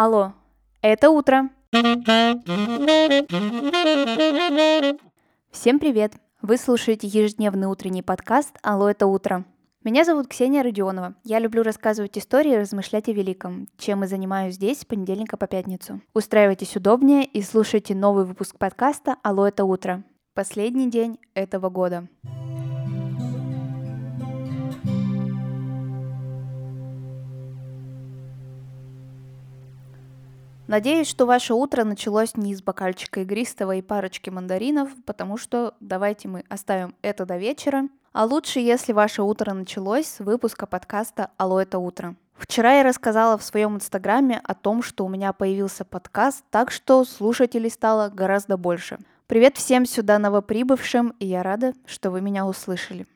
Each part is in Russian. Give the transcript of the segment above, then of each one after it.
Алло, это утро. Всем привет! Вы слушаете ежедневный утренний подкаст «Алло, это утро». Меня зовут Ксения Родионова. Я люблю рассказывать истории и размышлять о великом, чем и занимаюсь здесь с понедельника по пятницу. Устраивайтесь удобнее и слушайте новый выпуск подкаста «Алло, это утро». Последний день этого года. Надеюсь, что ваше утро началось не из бокальчика игристого и парочки мандаринов, потому что давайте мы оставим это до вечера. А лучше, если ваше утро началось с выпуска подкаста «Алло, это утро». Вчера я рассказала в своем инстаграме о том, что у меня появился подкаст, так что слушателей стало гораздо больше. Привет всем сюда новоприбывшим, и я рада, что вы меня услышали.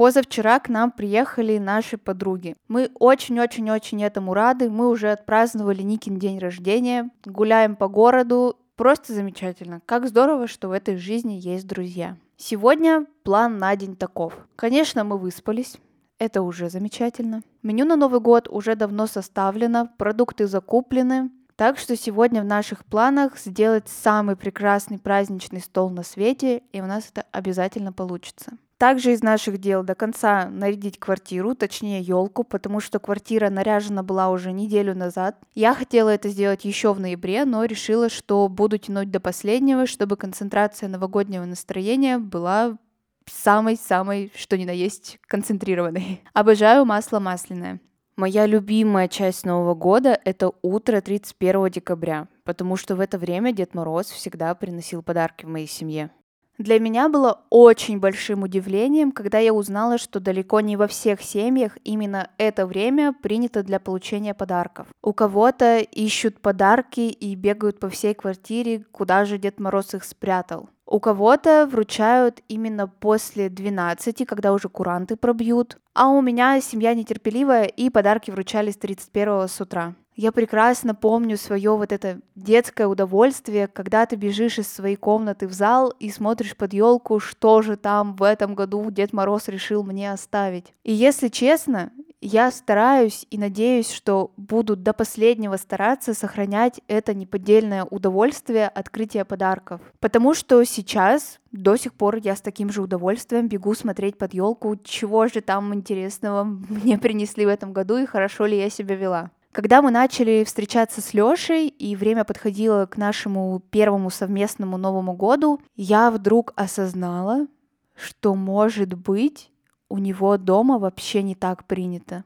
Позавчера к нам приехали наши подруги. Мы очень-очень-очень этому рады. Мы уже отпраздновали Никин день рождения, гуляем по городу. Просто замечательно. Как здорово, что в этой жизни есть друзья. Сегодня план на день таков. Конечно, мы выспались. Это уже замечательно. Меню на Новый год уже давно составлено, продукты закуплены. Так что сегодня в наших планах сделать самый прекрасный праздничный стол на свете, и у нас это обязательно получится. Также из наших дел до конца нарядить квартиру, точнее елку, потому что квартира наряжена была уже неделю назад. Я хотела это сделать еще в ноябре, но решила, что буду тянуть до последнего, чтобы концентрация новогоднего настроения была самой-самой, что ни на есть, концентрированной. Обожаю масло масляное. Моя любимая часть Нового года — это утро 31 декабря, потому что в это время Дед Мороз всегда приносил подарки в моей семье. Для меня было очень большим удивлением, когда я узнала, что далеко не во всех семьях именно это время принято для получения подарков. У кого-то ищут подарки и бегают по всей квартире, куда же Дед Мороз их спрятал. У кого-то вручают именно после 12, когда уже куранты пробьют. А у меня семья нетерпеливая, и подарки вручались 31 с утра. Я прекрасно помню свое вот это детское удовольствие, когда ты бежишь из своей комнаты в зал и смотришь под елку, что же там в этом году Дед Мороз решил мне оставить. И если честно, я стараюсь и надеюсь, что буду до последнего стараться сохранять это неподдельное удовольствие открытия подарков. Потому что сейчас до сих пор я с таким же удовольствием бегу смотреть под елку, чего же там интересного мне принесли в этом году и хорошо ли я себя вела. Когда мы начали встречаться с Лёшей, и время подходило к нашему первому совместному Новому году, я вдруг осознала, что, может быть, у него дома вообще не так принято.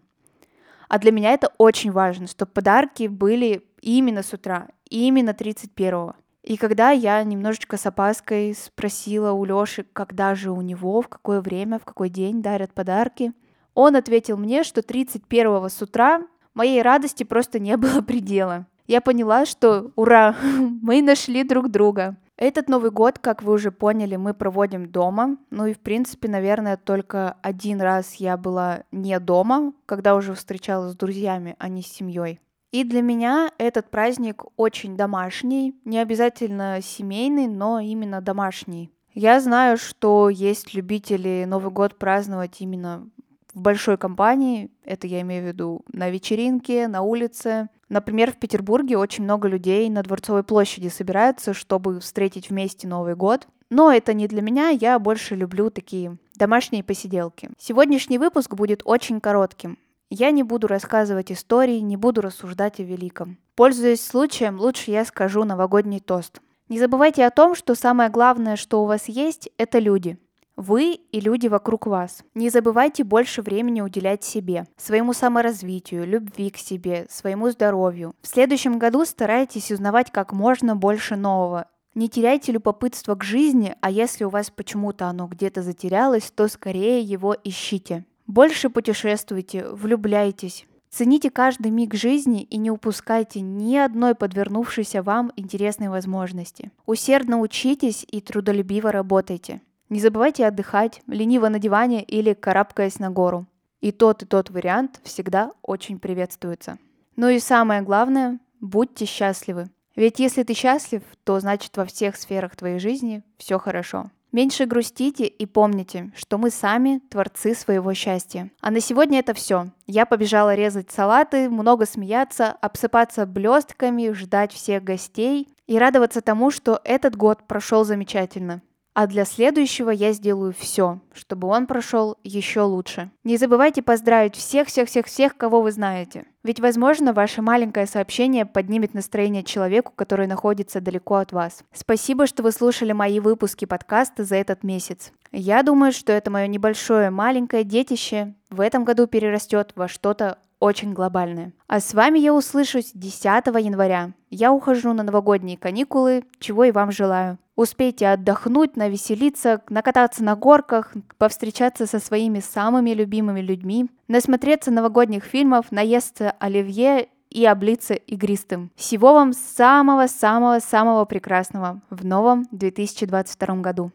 А для меня это очень важно, чтобы подарки были именно с утра, именно 31-го. И когда я немножечко с опаской спросила у Лёши, когда же у него, в какое время, в какой день дарят подарки, он ответил мне, что 31-го с утра Моей радости просто не было предела. Я поняла, что ура, мы нашли друг друга. Этот Новый год, как вы уже поняли, мы проводим дома. Ну и, в принципе, наверное, только один раз я была не дома, когда уже встречалась с друзьями, а не с семьей. И для меня этот праздник очень домашний, не обязательно семейный, но именно домашний. Я знаю, что есть любители Новый год праздновать именно в большой компании, это я имею в виду на вечеринке, на улице. Например, в Петербурге очень много людей на Дворцовой площади собираются, чтобы встретить вместе Новый год. Но это не для меня, я больше люблю такие домашние посиделки. Сегодняшний выпуск будет очень коротким. Я не буду рассказывать истории, не буду рассуждать о великом. Пользуясь случаем, лучше я скажу новогодний тост. Не забывайте о том, что самое главное, что у вас есть, это люди – вы и люди вокруг вас. Не забывайте больше времени уделять себе, своему саморазвитию, любви к себе, своему здоровью. В следующем году старайтесь узнавать как можно больше нового. Не теряйте любопытство к жизни, а если у вас почему-то оно где-то затерялось, то скорее его ищите. Больше путешествуйте, влюбляйтесь. Цените каждый миг жизни и не упускайте ни одной подвернувшейся вам интересной возможности. Усердно учитесь и трудолюбиво работайте. Не забывайте отдыхать, лениво на диване или карабкаясь на гору. И тот, и тот вариант всегда очень приветствуется. Ну и самое главное, будьте счастливы. Ведь если ты счастлив, то значит во всех сферах твоей жизни все хорошо. Меньше грустите и помните, что мы сами творцы своего счастья. А на сегодня это все. Я побежала резать салаты, много смеяться, обсыпаться блестками, ждать всех гостей и радоваться тому, что этот год прошел замечательно. А для следующего я сделаю все, чтобы он прошел еще лучше. Не забывайте поздравить всех-всех-всех-всех, кого вы знаете. Ведь, возможно, ваше маленькое сообщение поднимет настроение человеку, который находится далеко от вас. Спасибо, что вы слушали мои выпуски подкаста за этот месяц. Я думаю, что это мое небольшое маленькое детище в этом году перерастет во что-то очень глобальное. А с вами я услышусь 10 января. Я ухожу на новогодние каникулы, чего и вам желаю. Успейте отдохнуть, навеселиться, накататься на горках, повстречаться со своими самыми любимыми людьми, насмотреться новогодних фильмов, наесться оливье и облиться игристым. Всего вам самого-самого-самого прекрасного в новом 2022 году.